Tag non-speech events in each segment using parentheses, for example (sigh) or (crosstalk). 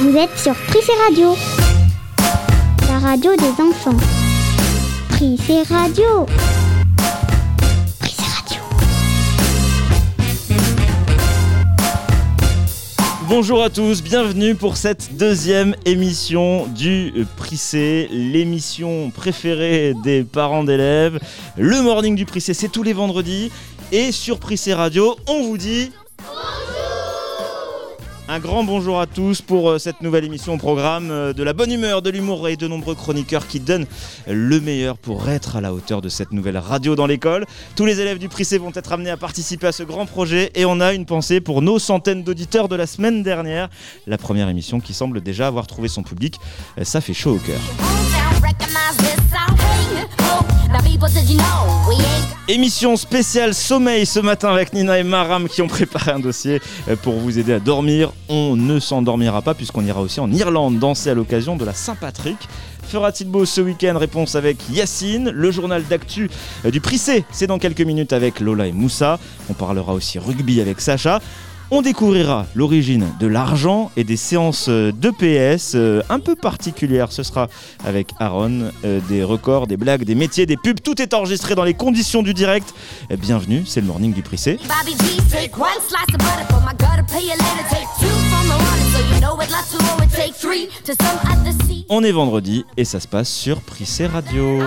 Vous êtes sur Prissé Radio, la radio des enfants. Prissé Radio. Prissé Radio. Bonjour à tous, bienvenue pour cette deuxième émission du Prissé, l'émission préférée des parents d'élèves. Le morning du Prissé, c'est tous les vendredis. Et sur Prissé Radio, on vous dit un grand bonjour à tous pour euh, cette nouvelle émission au programme euh, de la bonne humeur, de l'humour et de nombreux chroniqueurs qui donnent le meilleur pour être à la hauteur de cette nouvelle radio dans l'école. Tous les élèves du Prissé vont être amenés à participer à ce grand projet et on a une pensée pour nos centaines d'auditeurs de la semaine dernière. La première émission qui semble déjà avoir trouvé son public, Euh, ça fait chaud au cœur. Émission spéciale sommeil ce matin avec Nina et Maram qui ont préparé un dossier euh, pour vous aider à dormir. On ne s'endormira pas puisqu'on ira aussi en Irlande danser à l'occasion de la Saint-Patrick. Fera-t-il beau ce week-end? Réponse avec Yacine. Le journal d'actu euh, du Prissé, c'est dans quelques minutes avec Lola et Moussa. On parlera aussi rugby avec Sacha. On découvrira l'origine de l'argent et des séances euh, d'EPS euh, un peu particulières. Ce sera avec Aaron, euh, des records, des blagues, des métiers, des pubs. Tout est enregistré dans les conditions du direct. Bienvenue, c'est le morning du Prissé. On est vendredi et ça se passe sur Prissé Radio.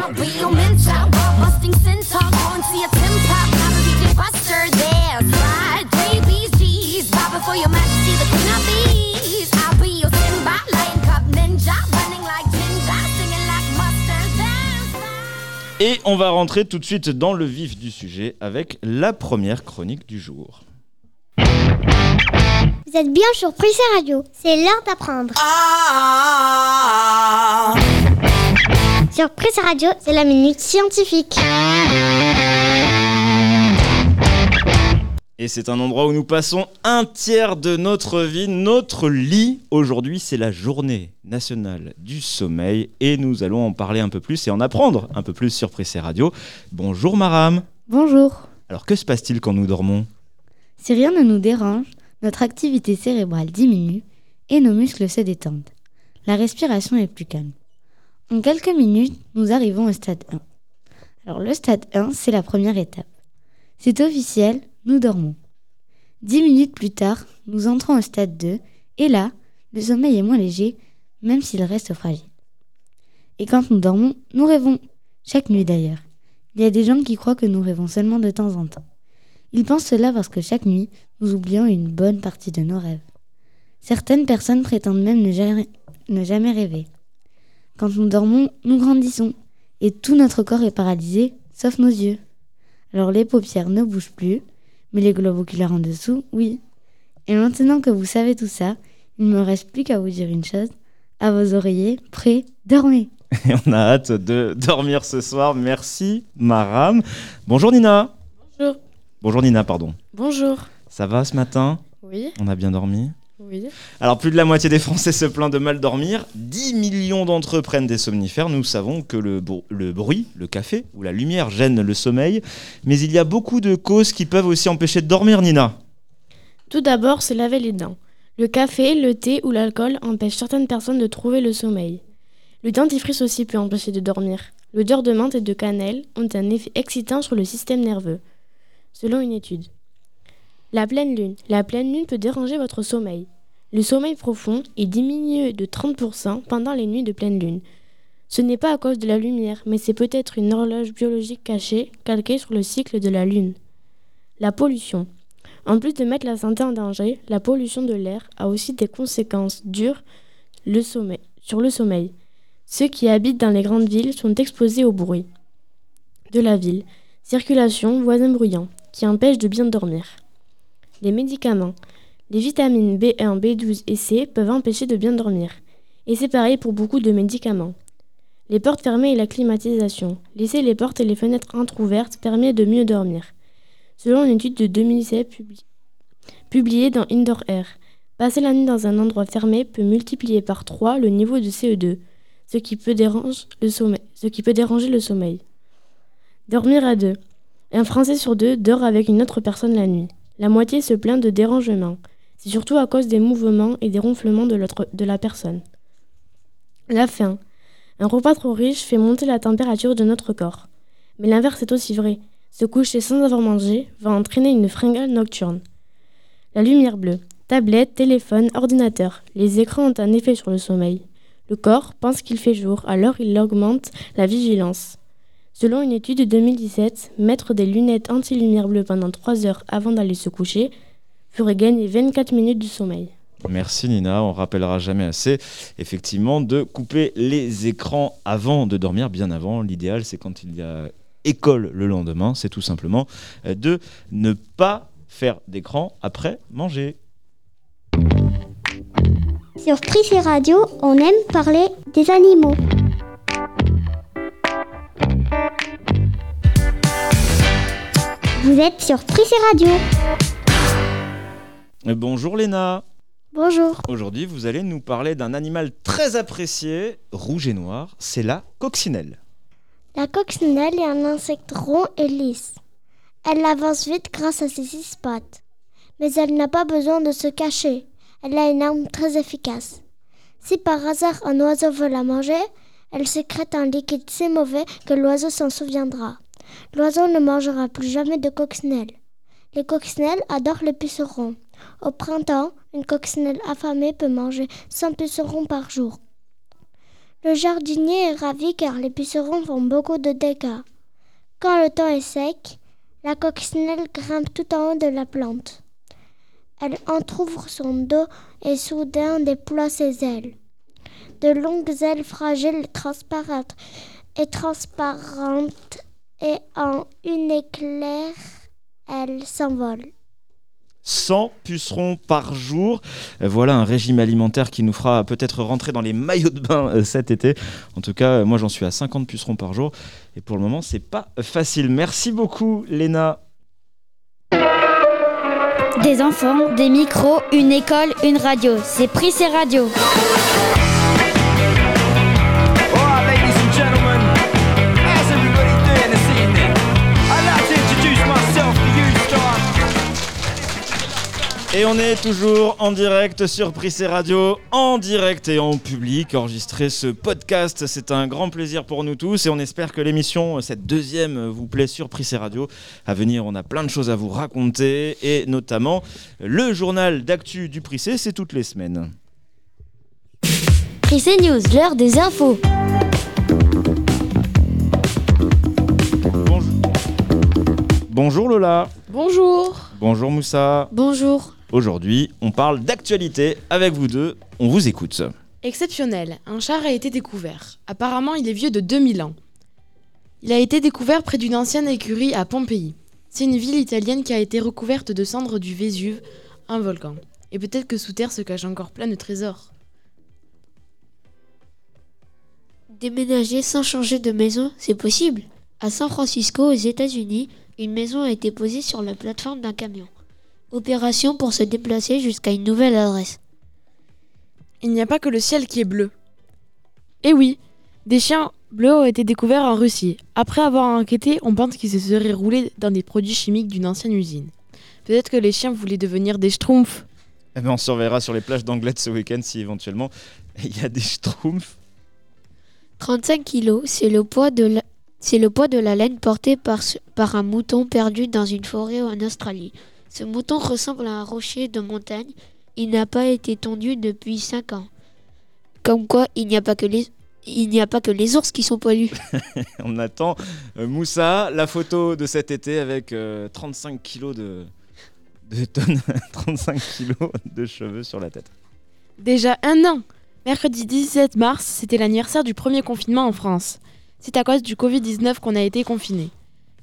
Et on va rentrer tout de suite dans le vif du sujet avec la première chronique du jour. Vous êtes bien sur Prissé Radio. C'est l'heure d'apprendre. Sur Prissé Radio, c'est la minute scientifique. Et c'est un endroit où nous passons un tiers de notre vie, notre lit. Aujourd'hui, c'est la journée nationale du sommeil et nous allons en parler un peu plus et en apprendre un peu plus sur Pressé Radio. Bonjour Maram. Bonjour. Alors que se passe-t-il quand nous dormons? Si rien ne nous dérange, notre activité cérébrale diminue et nos muscles se détendent. La respiration est plus calme. En quelques minutes, nous arrivons au stade 1. Alors le stade 1, c'est la première étape. C'est officiel, nous dormons. Dix minutes plus tard, nous entrons au stade 2 et là, le sommeil est moins léger, même s'il reste fragile. Et quand nous dormons, nous rêvons. Chaque nuit d'ailleurs. Il y a des gens qui croient que nous rêvons seulement de temps en temps. Ils pensent cela parce que chaque nuit, nous oublions une bonne partie de nos rêves. Certaines personnes prétendent même ne jamais, ne jamais rêver. Quand nous dormons, nous grandissons, et tout notre corps est paralysé, sauf nos yeux. Alors les paupières ne bougent plus, mais les globes oculaires en dessous, oui. Et maintenant que vous savez tout ça, il ne me reste plus qu'à vous dire une chose. À vos oreillers, prêts, dormez (laughs) Et on a hâte de dormir ce soir. Merci Maram. Bonjour Nina. Bonjour. Bonjour Nina, pardon. Bonjour. Ça va ce matin? Oui, On a bien dormi? Oui. Alors plus de la moitié des Français se plaignent de mal dormir. 10 millions d'entre eux prennent des somnifères. Nous savons que le, br- le bruit, le café ou la lumière gênent le sommeil. Mais il y a beaucoup de causes qui peuvent aussi empêcher de dormir, Nina. Tout d'abord, se laver les dents. Le café, le thé ou l'alcool empêchent certaines personnes de trouver le sommeil. Le dentifrice aussi peut empêcher de dormir. L'odeur de menthe et de cannelle ont un effet excitant sur le système nerveux, selon une étude. La pleine lune. La pleine lune peut déranger votre sommeil. Le sommeil profond est diminué de 30% pendant les nuits de pleine lune. Ce n'est pas à cause de la lumière, mais c'est peut-être une horloge biologique cachée, calquée sur le cycle de la lune. La pollution. En plus de mettre la santé en danger, la pollution de l'air a aussi des conséquences dures sur le sommeil. Ceux qui habitent dans les grandes villes sont exposés au bruit de la ville, circulation, voisins bruyants, qui empêchent de bien dormir. Les médicaments. Les vitamines B1, B12 et C peuvent empêcher de bien dormir. Et c'est pareil pour beaucoup de médicaments. Les portes fermées et la climatisation. Laisser les portes et les fenêtres entrouvertes permet de mieux dormir. Selon une étude de 2007 publi- publiée dans Indoor Air, passer la nuit dans un endroit fermé peut multiplier par 3 le niveau de CO2, ce qui peut, dérange le sommeil, ce qui peut déranger le sommeil. Dormir à deux. Un Français sur deux dort avec une autre personne la nuit. La moitié se plaint de dérangements. C'est surtout à cause des mouvements et des ronflements de, la personne. La faim. Un repas trop riche fait monter la température de notre corps. Mais l'inverse est aussi vrai. Se coucher sans avoir mangé va entraîner une fringale nocturne. La lumière bleue. Tablette, téléphone, ordinateur. Les écrans ont un effet sur le sommeil. Le corps pense qu'il fait jour, alors il augmente la vigilance. Selon une étude de 2017, mettre des lunettes anti-lumière bleue pendant 3 heures avant d'aller se coucher ferait gagner 24 minutes du sommeil. Merci Nina, on rappellera jamais assez effectivement de couper les écrans avant de dormir, bien avant. L'idéal c'est quand il y a école le lendemain, c'est tout simplement euh, de ne pas faire d'écran après manger. Sur Prissé Radio, on aime parler des animaux. Vous êtes sur Prissé Radio. Euh, Bonjour Léna, Bonjour. aujourd'hui vous allez nous parler d'un animal très apprécié, rouge et noir, c'est la coccinelle. La coccinelle est un insecte rond et lisse. Elle avance vite grâce à ses six pattes. Mais elle n'a pas besoin de se cacher. Elle a une arme très efficace. Si par hasard un oiseau veut la manger, elle sécrète un liquide si mauvais que l'oiseau s'en souviendra. L'oiseau ne mangera plus jamais de coccinelle. Les coccinelles adorent les pucerons. Au printemps, une coccinelle affamée peut manger 100 pucerons par jour. Le jardinier est ravi car les pucerons font beaucoup de dégâts. Quand le temps est sec, la coccinelle grimpe tout en haut de la plante. Elle entr'ouvre son dos et soudain déploie ses ailes. De longues ailes fragiles et transparentes et en une éclair, elle s'envole. 100 pucerons par jour. Voilà un régime alimentaire qui nous fera peut-être rentrer dans les maillots de bain euh, cet été. En tout cas, euh, moi j'en suis à 50 pucerons par jour. Et pour le moment, c'est pas facile. Merci beaucoup, Léna. Des enfants, des micros, une école, une radio. C'est Prissé Radio. Et on est toujours en direct sur Prissé Radio, en direct et en public. Enregistrer ce podcast, c'est un grand plaisir pour nous tous et on espère que l'émission, cette deuxième, vous plaît sur Prissé Radio. À venir, on a plein de choses à vous raconter et notamment le journal d'actu du Prissé, c'est toutes les semaines. Prissé News, l'heure des infos. Bonjour, Bonjour Lola. Bonjour Bonjour Moussa. Bonjour. Aujourd'hui, on parle d'actualité avec vous deux. On vous écoute. Exceptionnel, un char a été découvert. Apparemment, il est vieux de 2000 ans. Il a été découvert près d'une ancienne écurie à Pompéi. C'est une ville italienne qui a été recouverte de cendres du Vésuve, un volcan. Et peut-être que sous terre se cache encore plein de trésors. Déménager sans changer de maison, c'est possible. À San Francisco, aux États-Unis, une maison a été posée sur la plateforme d'un camion. Opération pour se déplacer jusqu'à une nouvelle adresse. Il n'y a pas que le ciel qui est bleu. Eh oui, des chiens bleus ont été découverts en Russie. Après avoir enquêté, on pense qu'ils se seraient roulés dans des produits chimiques d'une ancienne usine. Peut-être que les chiens voulaient devenir des schtroumpfs. Eh ben, on surveillera sur les plages d'Anglette ce week-end si éventuellement (laughs) il y a des schtroumpfs. 35 kilos, c'est le poids de la... C'est le poids de la laine portée par, par un mouton perdu dans une forêt en Australie. Ce mouton ressemble à un rocher de montagne. Il n'a pas été tondu depuis 5 ans. Comme quoi, il n'y a pas que les, il n'y a pas que les ours qui sont poilus. (laughs) On attend euh, Moussa, la photo de cet été avec euh, 35 kilos de, de tonnes, (laughs) 35 kilos de cheveux sur la tête. Déjà un an Mercredi 17 mars, c'était l'anniversaire du premier confinement en France. C'est à cause du Covid-19 qu'on a été confinés.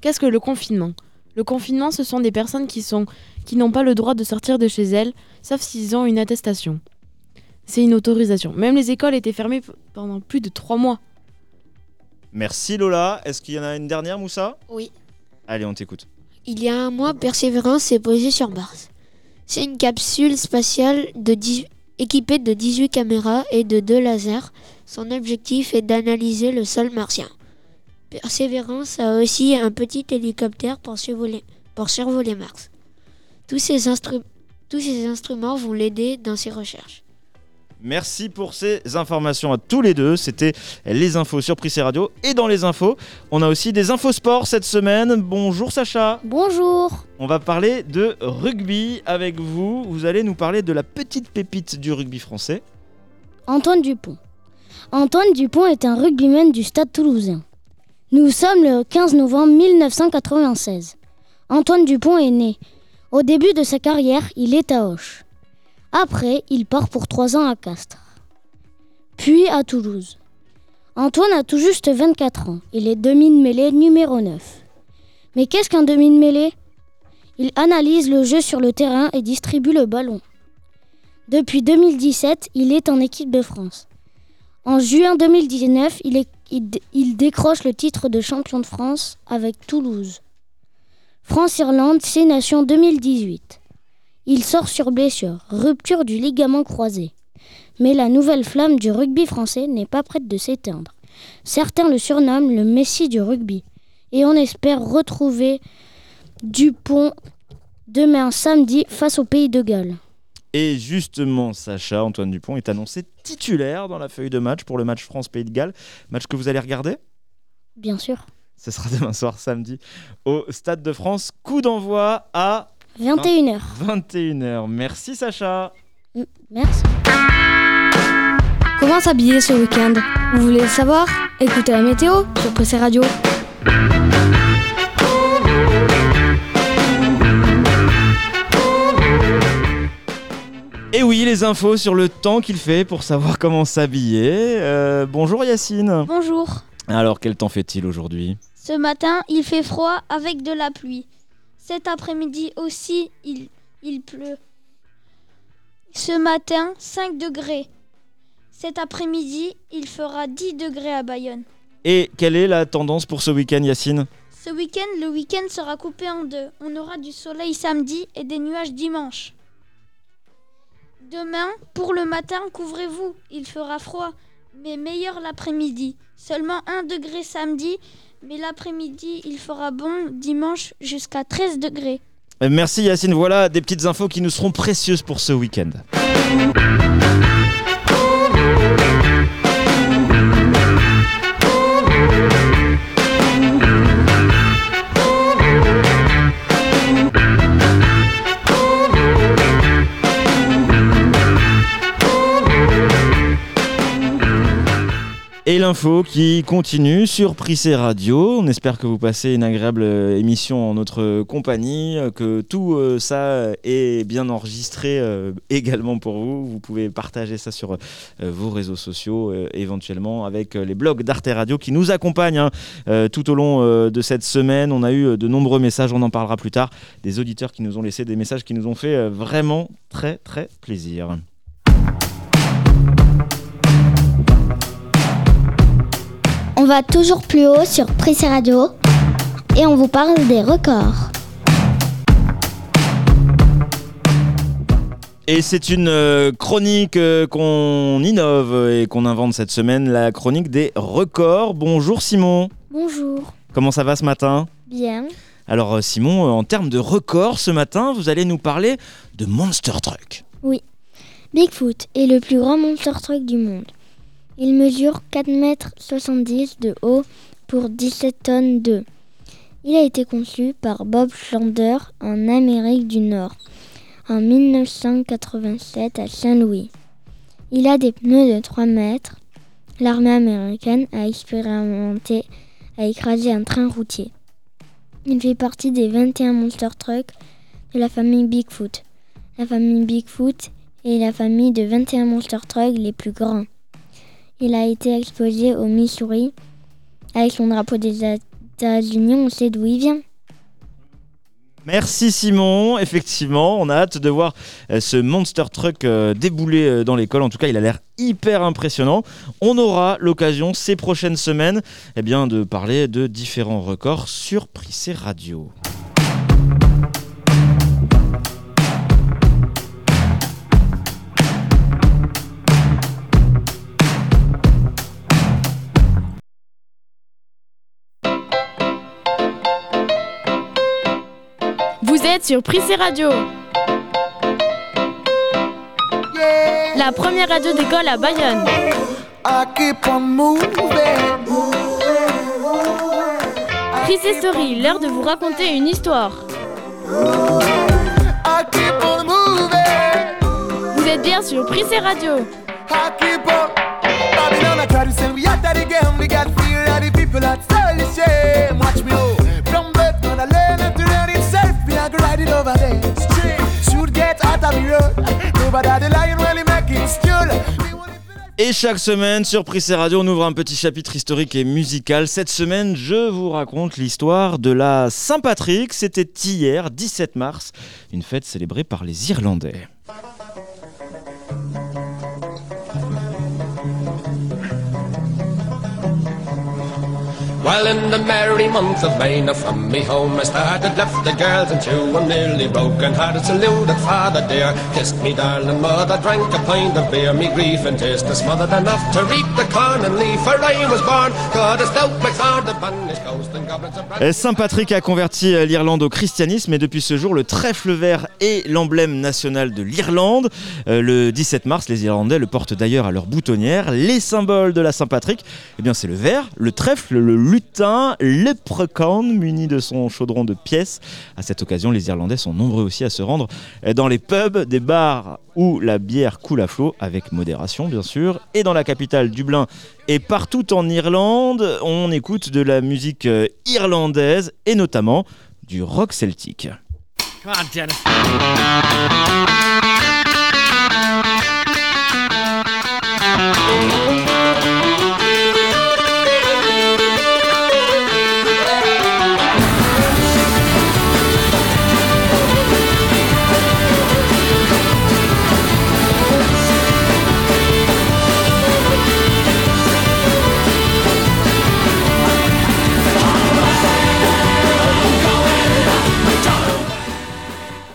Qu'est-ce que le confinement? Le confinement, ce sont des personnes qui sont qui n'ont pas le droit de sortir de chez elles, sauf s'ils ont une attestation. C'est une autorisation. Même les écoles étaient fermées pendant plus de trois mois. Merci Lola. Est-ce qu'il y en a une dernière, Moussa? Oui. Allez, on t'écoute. Il y a un mois, Persévérance s'est posée sur Mars. C'est une capsule spatiale de 10 équipée de 18 caméras et de deux lasers. Son objectif est d'analyser le sol martien. Perseverance a aussi un petit hélicoptère pour survoler, pour survoler Mars. Tous ces, instru- tous ces instruments vont l'aider dans ses recherches. Merci pour ces informations à tous les deux. C'était les infos sur Prissé Radio. Et dans les infos, on a aussi des infos sport cette semaine. Bonjour Sacha. Bonjour. On va parler de rugby avec vous. Vous allez nous parler de la petite pépite du rugby français. Antoine Dupont. Antoine Dupont est un rugbyman du stade toulousain. Nous sommes le 15 novembre 1996. Antoine Dupont est né. Au début de sa carrière, il est à Auch. Après, il part pour trois ans à Castres. Puis à Toulouse. Antoine a tout juste 24 ans. Il est demi-de-mêlée numéro 9. Mais qu'est-ce qu'un demi-de-mêlée Il analyse le jeu sur le terrain et distribue le ballon. Depuis 2017, il est en équipe de France. En juin 2019, il, est- il dé- il décroche le titre de champion de France avec Toulouse. France-Irlande, Six Nations 2018. Il sort sur blessure, rupture du ligament croisé. Mais la nouvelle flamme du rugby français n'est pas prête de s'éteindre. Certains le surnomment le Messi du rugby. Et on espère retrouver Dupont demain samedi face au Pays de Galles. Et justement, Sacha, Antoine Dupont est annoncé titulaire dans la feuille de match pour le match France-Pays de Galles. Match que vous allez regarder? Bien sûr. Ce sera demain soir, samedi, au Stade de France. Coup d'envoi à 21h. 21h. Merci Sacha. Merci. Comment s'habiller ce week-end? Vous voulez le savoir? Écoutez la météo sur Pressé Radio. Et oui, les infos sur le temps qu'il fait pour savoir (laughs) comment s'habiller. Euh, bonjour Yacine. Bonjour. Alors, quel temps fait-il aujourd'hui? Ce matin, il fait froid avec de la pluie. Cet après-midi aussi, il, il pleut. Ce matin, 5 degrés. Cet après-midi, il fera 10 degrés à Bayonne. Et quelle est la tendance pour ce week-end, Yacine? Ce week-end, le week-end sera coupé en deux. On aura du soleil samedi et des nuages dimanche. Demain, pour le matin, couvrez-vous. Il fera froid, mais meilleur l'après-midi. Seulement 1 degré samedi, mais l'après-midi, il fera bon dimanche jusqu'à 13 degrés. Euh, Merci Yacine. Voilà des petites infos qui nous seront précieuses pour ce week-end. Et l'info qui continue sur Prissé Radio. On espère que vous passez une agréable euh, émission en notre compagnie, euh, que tout euh, ça est bien enregistré également pour vous. Vous pouvez partager ça sur vos réseaux sociaux, éventuellement avec les blogs d'Arte Radio qui nous accompagnent hein, tout au long de cette semaine. On a eu de nombreux messages, on en parlera plus tard, des auditeurs qui nous ont laissé des messages qui nous ont fait vraiment très très plaisir. Va toujours plus haut sur Pressé Radio et on vous parle des records. Et c'est une euh, chronique euh, qu'on innove et qu'on invente cette semaine, la chronique des records. Bonjour Simon, Bonjour. comment ça va ce matin? Bien. Alors euh, Simon, en termes de records ce matin, vous allez nous parler de Monster Truck. Oui. Bigfoot est le plus grand monster truck du monde. Il mesure 4,70 mètres de haut pour 17 tonnes de. Il a été conçu par Bob Schlander en Amérique du Nord en 1987 à Saint-Louis. Il a des pneus de 3 mètres. L'armée américaine a expérimenté à écraser un train routier. Il fait partie des 21 monster trucks de la famille Bigfoot. La famille Bigfoot est la famille de 21 monster trucks les plus grands. Il a été exposé au Missouri. Avec son drapeau des États-Unis, on sait d'où il vient. Merci Simon, effectivement, on a hâte de voir euh, ce Monster Truck euh, débouler euh, dans l'école. En tout cas, il a l'air hyper impressionnant. On aura l'occasion ces prochaines semaines eh bien, de parler de différents records sur Prissé Radio. Êtes sur Prissé Radio. La première radio d'école à Bayonne. Prissé Story, l'heure de vous raconter une histoire. Vous êtes bien sur Prissé Radio. I Et chaque semaine sur Prissé Radio, on ouvre un petit chapitre historique et musical. Cette semaine, je vous raconte l'histoire de la Saint-Patrick. C'était hier, 17 mars, une fête célébrée par les Irlandais. Well, in the merry month of May, now from me home I started, left the girls and two, I'm nearly broken hearted, saluted father dear, kissed me darling mother, drank a pint of beer, me grief and taste is smothered enough to reap the corn and leaf, for I was born, God is out my sword, the banish ghost and goblins of Euh, Saint-Patrick a converti euh, l'Irlande au christianisme et depuis ce jour, le trèfle vert est l'emblème national de l'Irlande. Euh, le 17 mars, les Irlandais le portent d'ailleurs à leur boutonnière. Les symboles de la Saint-Patrick, eh bien, c'est le vert, le trèfle, le lutin, le precan muni de son chaudron de pièces. À cette occasion, les Irlandais sont nombreux aussi à se rendre dans les pubs, des bars où la bière coule à flot, avec modération bien sûr. Et dans la capitale, Dublin, et partout en Irlande, on écoute de la musique euh, irlandaise et notamment du rock celtique.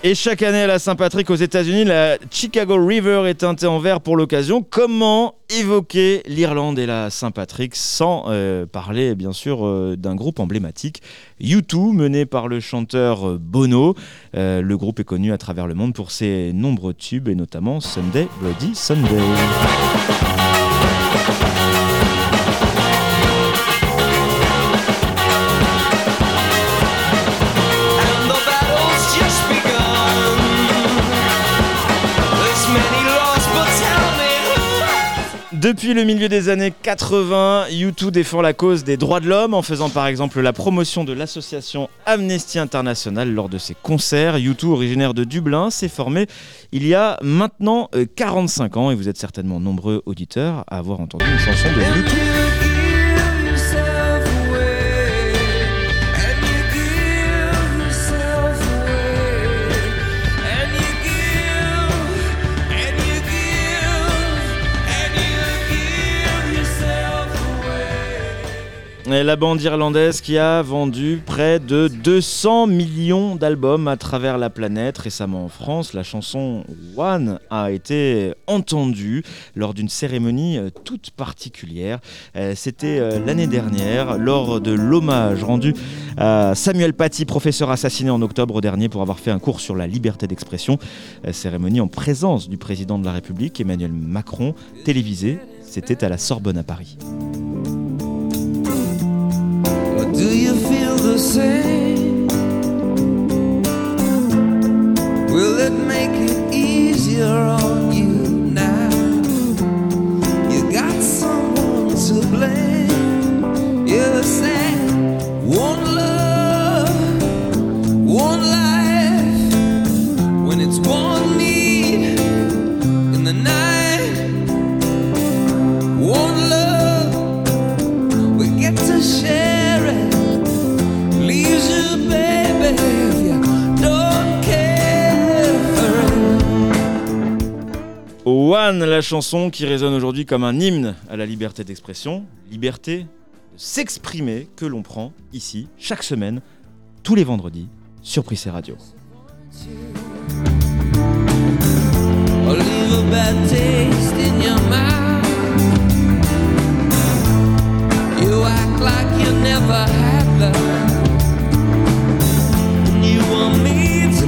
Et chaque année à la Saint-Patrick aux États-Unis, la Chicago River est teintée en vert pour l'occasion. Comment évoquer l'Irlande et la Saint-Patrick sans euh, parler bien sûr euh, d'un groupe emblématique, U2, mené par le chanteur euh, Bono. Le groupe est connu à travers le monde pour ses nombreux tubes et notamment Sunday Bloody Sunday. Depuis le milieu des années 80, U2 défend la cause des droits de l'homme en faisant par exemple la promotion de l'association Amnesty International lors de ses concerts. U2, originaire de Dublin, s'est formé il y a maintenant euh, 45 ans et vous êtes certainement nombreux auditeurs à avoir entendu une chanson de U2. La bande irlandaise qui a vendu près de 200 millions d'albums à travers la planète. Récemment en France, la chanson One a été entendue lors d'une cérémonie euh, toute particulière. Euh, C'était euh, l'année dernière, lors de l'hommage rendu à Samuel Paty, professeur assassiné en octobre dernier pour avoir fait un cours sur la liberté d'expression. Cérémonie en présence du président de la République, Emmanuel Macron, télévisée. C'était à la Sorbonne à Paris. One love, one life. La chanson qui résonne aujourd'hui comme un hymne à la liberté d'expression, liberté de s'exprimer que l'on prend ici chaque semaine, tous les vendredis, sur Prissé Radio.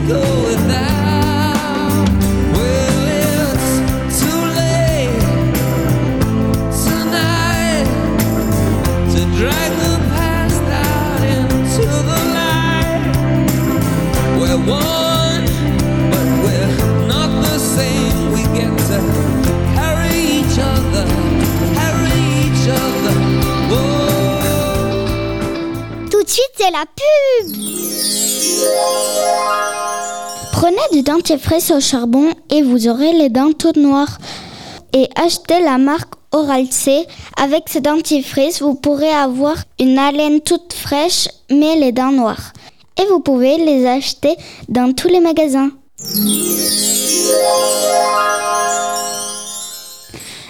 Leave Tout de suite, c'est la pub Prenez du dentifrice au charbon et vous aurez les dents toutes noires. Et achetez la marque Oral C. Avec ce dentifrice, vous pourrez avoir une haleine toute fraîche, mais les dents noires. Et vous pouvez les acheter dans tous les magasins.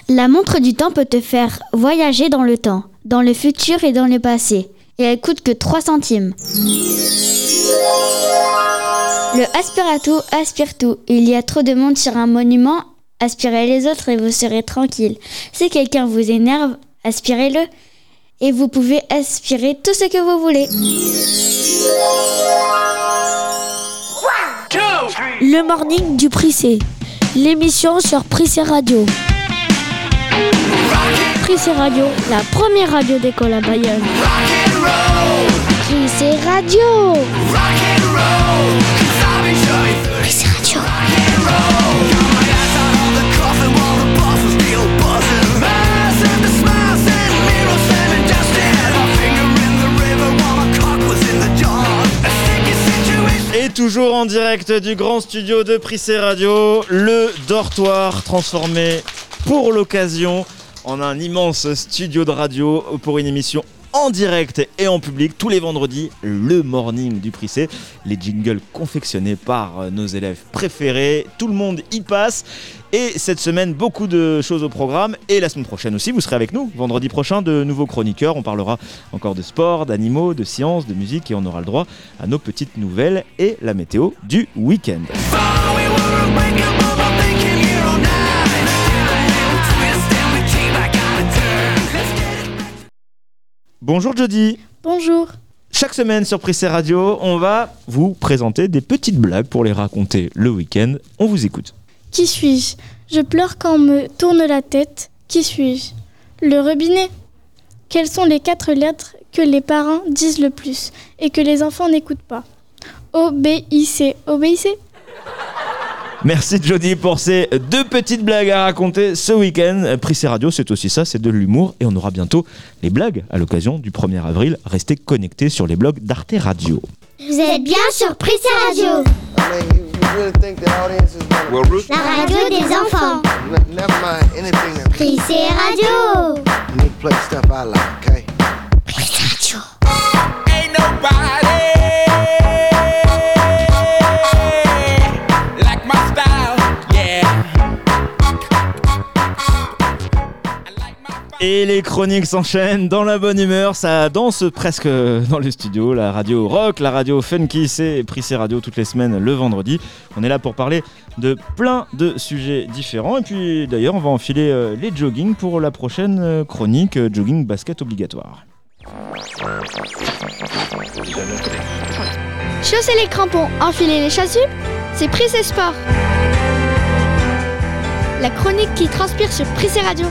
La montre du temps peut te faire voyager dans le temps, dans le futur et dans le passé. Et elle coûte que 3 centimes. Le aspirato aspire tout. Il y a trop de monde sur un monument, aspirez les autres et vous serez tranquille. Si quelqu'un vous énerve, aspirez-le. Et vous pouvez aspirer tout ce que vous voulez. Le morning du Prissé. L'émission sur Prissé Radio. Prissé Radio, la première radio d'école à Bayonne. Prissé Radio Prissé toujours en direct du grand studio de Prissé Radio, le dortoir transformé pour l'occasion en un immense studio de radio pour une émission en direct et en public tous les vendredis, le morning du Prissé. Les jingles confectionnés par euh, nos élèves préférés, tout le monde y passe. Et cette semaine, beaucoup de choses au programme. Et la semaine prochaine aussi, vous serez avec nous. Vendredi prochain, de nouveaux chroniqueurs. On parlera encore de sport, d'animaux, de sciences, de musique. Et on aura le droit à nos petites nouvelles et la météo du week-end. Bonjour Jody. Bonjour. Chaque semaine sur Prissé Radio, on va vous présenter des petites blagues pour les raconter le week-end. On vous écoute. Qui suis-je? Je pleure quand on me tourne la tête. Qui suis-je? Le robinet. Quelles sont les quatre lettres que les parents disent le plus et que les enfants n'écoutent pas? Obéissez. Obéissez Merci Jody pour ces deux petites blagues à raconter ce week-end. Prissé Radio, c'est aussi ça, c'est de l'humour. Et on aura bientôt les blagues à l'occasion du 1er avril. Restez connectés sur les blogs d'Arte Radio. Vous êtes bien sur Prissé Radio La radio des enfants Prissé Radio Prissé Radio Et les chroniques s'enchaînent dans la bonne humeur, ça danse presque dans les studios, la radio rock, la radio funky, c'est Prissé Radio toutes les semaines le vendredi. On est là pour parler de plein de sujets différents et puis d'ailleurs on va enfiler euh, les jogging pour la prochaine euh, chronique euh, jogging basket obligatoire. Chaussez les crampons, enfilez les chasubles, c'est Prissé Sport. La chronique qui transpire sur Prissé Radio.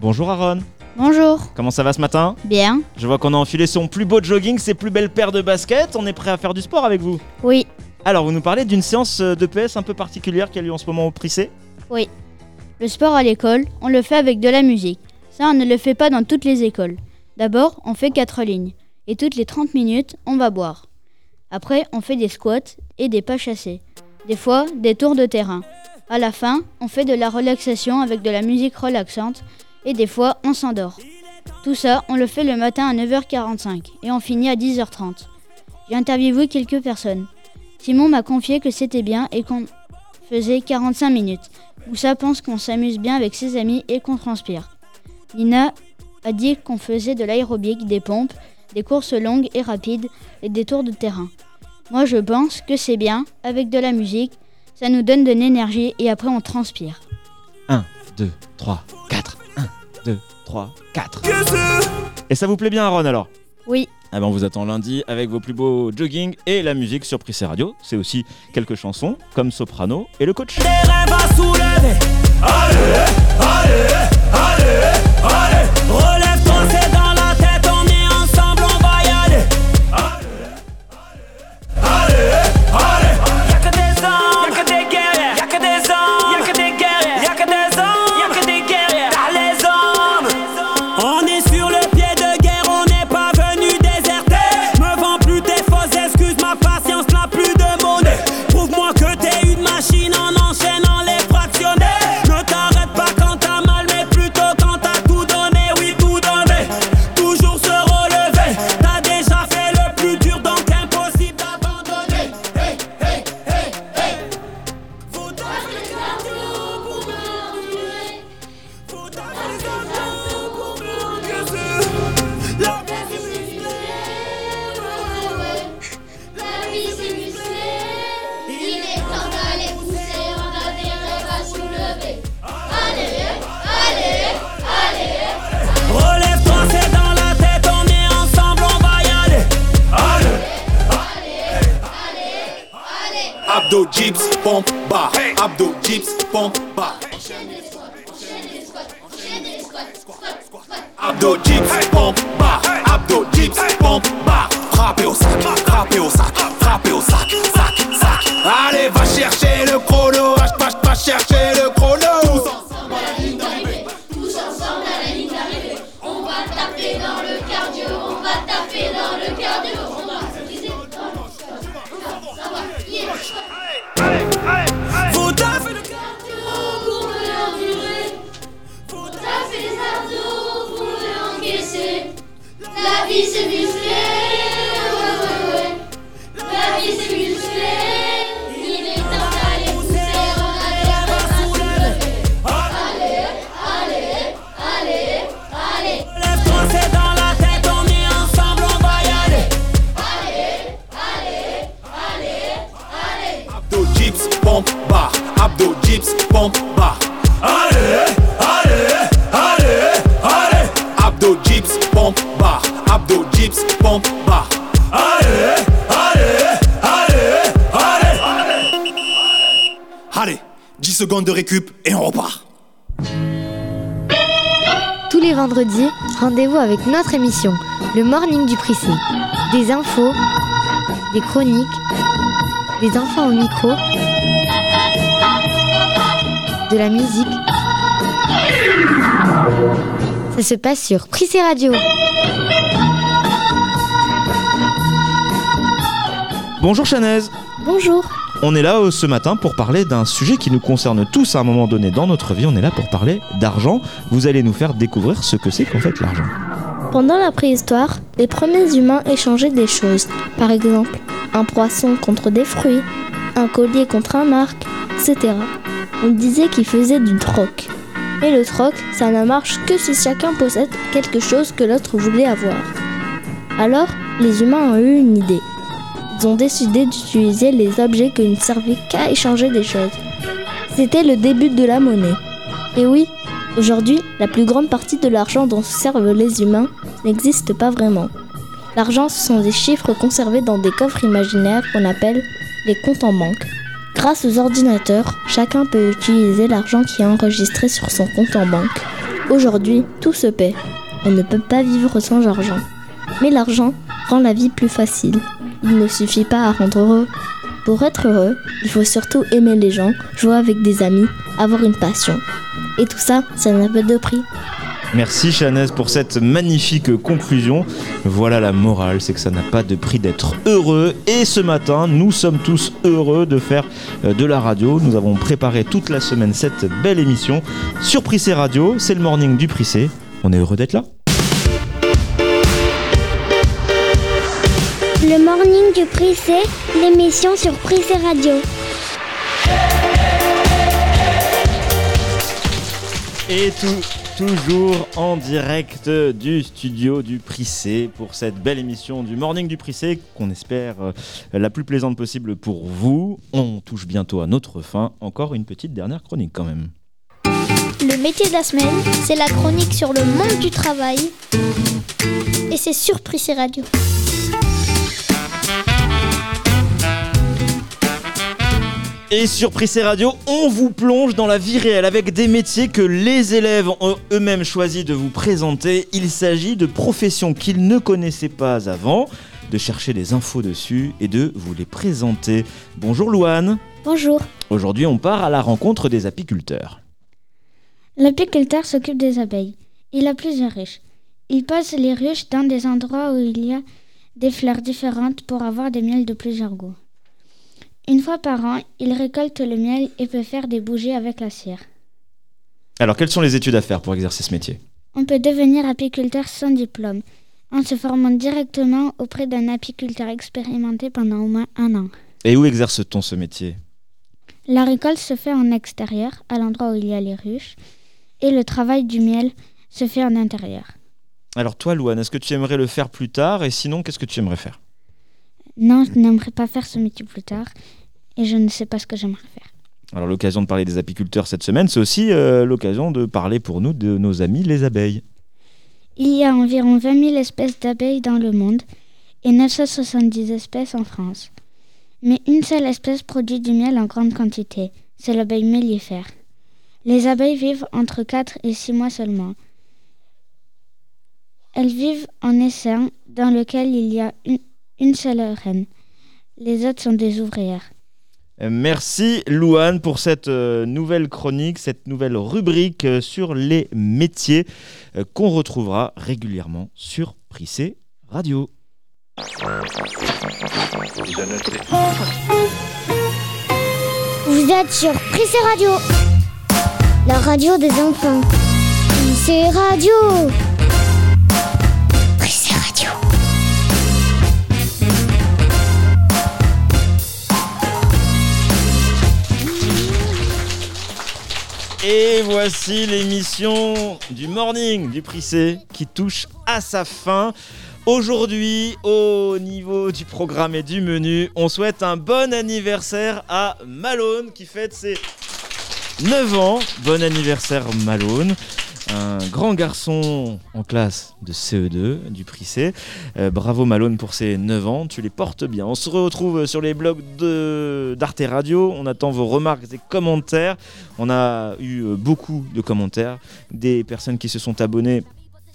Bonjour Aaron, Bonjour. comment ça va ce matin? Bien. Je vois qu'on a enfilé son plus beau jogging, ses plus belles paires de baskets, on est prêt à faire du sport avec vous Oui. Alors vous nous parlez d'une séance euh, de PS un peu particulière qui a lieu en ce moment au Prissé Oui. Le sport à l'école, on le fait avec de la musique. Ça, on ne le fait pas dans toutes les écoles. D'abord, on fait quatre lignes. Et toutes les 30 minutes, on va boire. Après, on fait des squats et des pas chassés. Des fois, des tours de terrain. À la fin, on fait de la relaxation avec de la musique relaxante. Et des fois, on s'endort. Tout ça, on le fait le matin à 9h45 et on finit à 10h30. J'ai interviewé quelques personnes. Simon m'a confié que c'était bien et qu'on faisait 45 minutes. Moussa pense qu'on s'amuse bien avec ses amis et qu'on transpire. Nina a dit qu'on faisait de l'aérobic, des pompes, des courses longues et rapides et des tours de terrain. Moi je pense que c'est bien, avec de la musique, ça nous donne de l'énergie et après on transpire. 1, 2, 3, 4. 1, 2, 3, 4. Et ça vous plaît bien Aaron alors? Oui. Ah ben on vous attend lundi avec vos plus beaux jogging et la musique sur Prissé Radio. C'est aussi quelques chansons comme Soprano et le coach. Des rêves à soulever. Allez, allez, allez, Abdo, dips, pompe, bar. Abdo, dips, La vie c'est musclé, ouais ouais ouais. La vie c'est musclé. Il est temps d'aller pousser, on a l'air à soulever. Allez, allez, allez, allez. C'est dans la tête, on est ensemble, on va y aller. Allez, allez, allez, allez. Abdo, dips, pompe, bar. Abdo, dips, pompe. De récup et on repart. Tous les vendredis, rendez-vous avec notre émission, le Morning du Prissé. Des infos, des chroniques, des enfants au micro, de la musique. Ça se passe sur Prissé Radio. Bonjour Chanaise Bonjour. On est là euh, ce matin pour parler d'un sujet qui nous concerne tous à un moment donné dans notre vie. On est là pour parler d'argent. Vous allez nous faire découvrir ce que c'est qu'en fait l'argent. Pendant la préhistoire, les premiers humains échangeaient des choses. Par exemple, un poisson contre des fruits, un collier contre un arc, etc. On disait qu'ils faisaient du troc. Et le troc, ça ne marche que si chacun possède quelque chose que l'autre voulait avoir. Alors, les humains ont eu une idée. Ils ont décidé d'utiliser les objets qui ne servaient qu'à échanger des choses. C'était le début de la monnaie. Et oui, aujourd'hui, la plus grande partie de l'argent dont se servent les humains n'existe pas vraiment. L'argent, ce sont des chiffres conservés dans des coffres imaginaires qu'on appelle les comptes en banque. Grâce aux ordinateurs, chacun peut utiliser l'argent qui est enregistré sur son compte en banque. Aujourd'hui, tout se paie. On ne peut pas vivre sans argent. Mais l'argent rend la vie plus facile. Il ne suffit pas à rendre heureux. Pour être heureux, il faut surtout aimer les gens, jouer avec des amis, avoir une passion. Et tout ça, ça n'a pas de prix. Merci Chanaise pour cette magnifique conclusion. Voilà la morale, c'est que ça n'a pas de prix d'être heureux. Et ce matin, nous sommes tous heureux de faire euh, de la radio. Nous avons préparé toute la semaine cette belle émission sur Prissé Radio. C'est le morning du Prissé. On est heureux d'être là. Le morning du Prissé, l'émission sur Prissé Radio. Et tout, toujours en direct du studio du Prissé pour cette belle émission du Morning du Prissé qu'on espère euh, la plus plaisante possible pour vous. On touche bientôt à notre fin. Encore une petite dernière chronique quand même. Le métier de la semaine, c'est la chronique sur le monde du travail. Et c'est sur Prissé Radio. Et sur Prissé Radio, on vous plonge dans la vie réelle avec des métiers que les élèves ont eux-mêmes choisi de vous présenter. Il s'agit de professions qu'ils ne connaissaient pas avant, de chercher des infos dessus et de vous les présenter. Bonjour Louane. Bonjour. Aujourd'hui, on part à la rencontre des apiculteurs. L'apiculteur s'occupe des abeilles. Il a plusieurs ruches. Il pose les ruches dans des endroits où il y a des fleurs différentes pour avoir des miels de plusieurs goûts. Une fois par an, il récolte le miel et peut faire des bougies avec la cire. Alors, quelles sont les études à faire pour exercer ce métier? On peut devenir apiculteur sans diplôme, en se formant directement auprès d'un apiculteur expérimenté pendant au moins un an. Et où exerce-t-on ce métier? La récolte se fait en extérieur, à l'endroit où il y a les ruches, et le travail du miel se fait en intérieur. Alors toi, Louane, est-ce que tu aimerais le faire plus tard? Et sinon, qu'est-ce que tu aimerais faire? Non, je n'aimerais pas faire ce métier plus tard, et je ne sais pas ce que j'aimerais faire. Alors l'occasion de parler des apiculteurs cette semaine, c'est aussi euh, l'occasion de parler pour nous de nos amis les abeilles. Il y a environ 20 000 espèces d'abeilles dans le monde et 970 espèces en France. Mais une seule espèce produit du miel en grande quantité, c'est l'abeille mellifère. Les abeilles vivent entre 4 et 6 mois seulement. Elles vivent en essaim dans lequel il y a une, une seule reine. Les autres sont des ouvrières. Euh, Merci Louane pour cette euh, nouvelle chronique, cette nouvelle rubrique euh, sur les métiers qu'on retrouvera régulièrement sur Prissé Radio. Vous êtes sur Prissé Radio, la radio des enfants. Prissé Radio. Et voici l'émission du morning du Prissé qui touche à sa fin. Aujourd'hui, au niveau du programme et du menu, on souhaite un bon anniversaire à Malone qui fête ses 9 ans. Bon anniversaire Malone. Un grand garçon en classe de CE2 du Prissé. Euh, bravo Malone pour ses 9 ans, tu les portes bien. On se retrouve sur les blogs d'Arte Radio. On attend vos remarques et commentaires. On a eu beaucoup de commentaires, des personnes qui se sont abonnées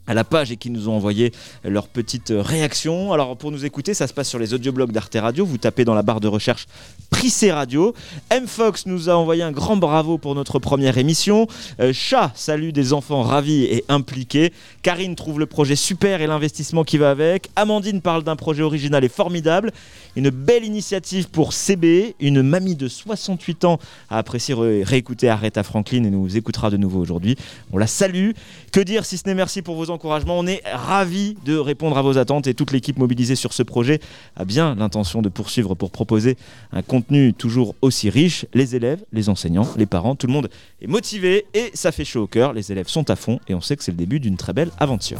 à la page et qui nous ont envoyé leurs petites réactions. Alors pour nous écouter, ça se passe sur les audioblogs d'Arte Radio. Vous tapez dans la barre de recherche Prissé Radio. M Fox nous a envoyé un grand bravo pour notre première émission. Euh, Chat salue des enfants ravis et impliqués. Karine trouve le projet super et l'investissement qui va avec. Amandine parle d'un projet original et formidable. Une belle initiative pour CB. Une mamie de 68 ans a apprécié ré- réécouter Aretha Franklin et nous écoutera de nouveau aujourd'hui. On la salue. Que dire si ce n'est merci pour vos On est ravis de répondre à vos attentes et toute l'équipe mobilisée sur ce projet a bien l'intention de poursuivre pour proposer un contenu toujours aussi riche. Les élèves, les enseignants, les parents, tout le monde est motivé et ça fait chaud au cœur. Les élèves sont à fond et on sait que c'est le début d'une très belle aventure.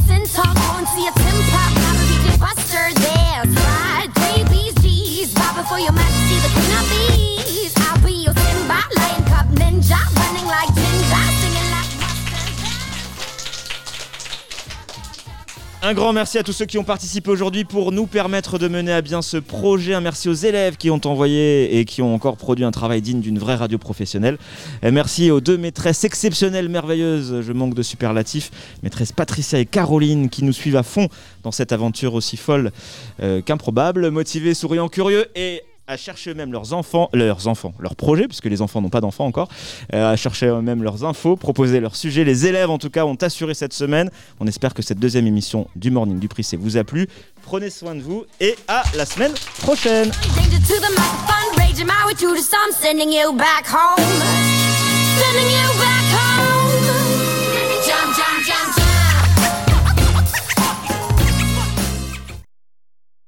Un grand merci à tous ceux qui ont participé aujourd'hui pour nous permettre de mener à bien ce projet. Un merci aux élèves qui ont envoyé et qui ont encore produit un travail digne d'une vraie radio professionnelle. Merci aux deux maîtresses exceptionnelles, merveilleuses, je manque de superlatifs, maîtresses Patricia et Caroline qui nous suivent à fond dans cette aventure aussi folle euh, qu'improbable, motivés, souriants, curieux et à chercher eux-mêmes leurs enfants, leurs enfants, leurs projets, puisque les enfants n'ont pas d'enfants encore, euh, à chercher eux-mêmes leurs infos, proposer leurs sujets. Les élèves, en tout cas, ont assuré cette semaine. On espère que cette deuxième émission du Morning du Prissé vous a plu. Prenez soin de vous et à la semaine prochaine.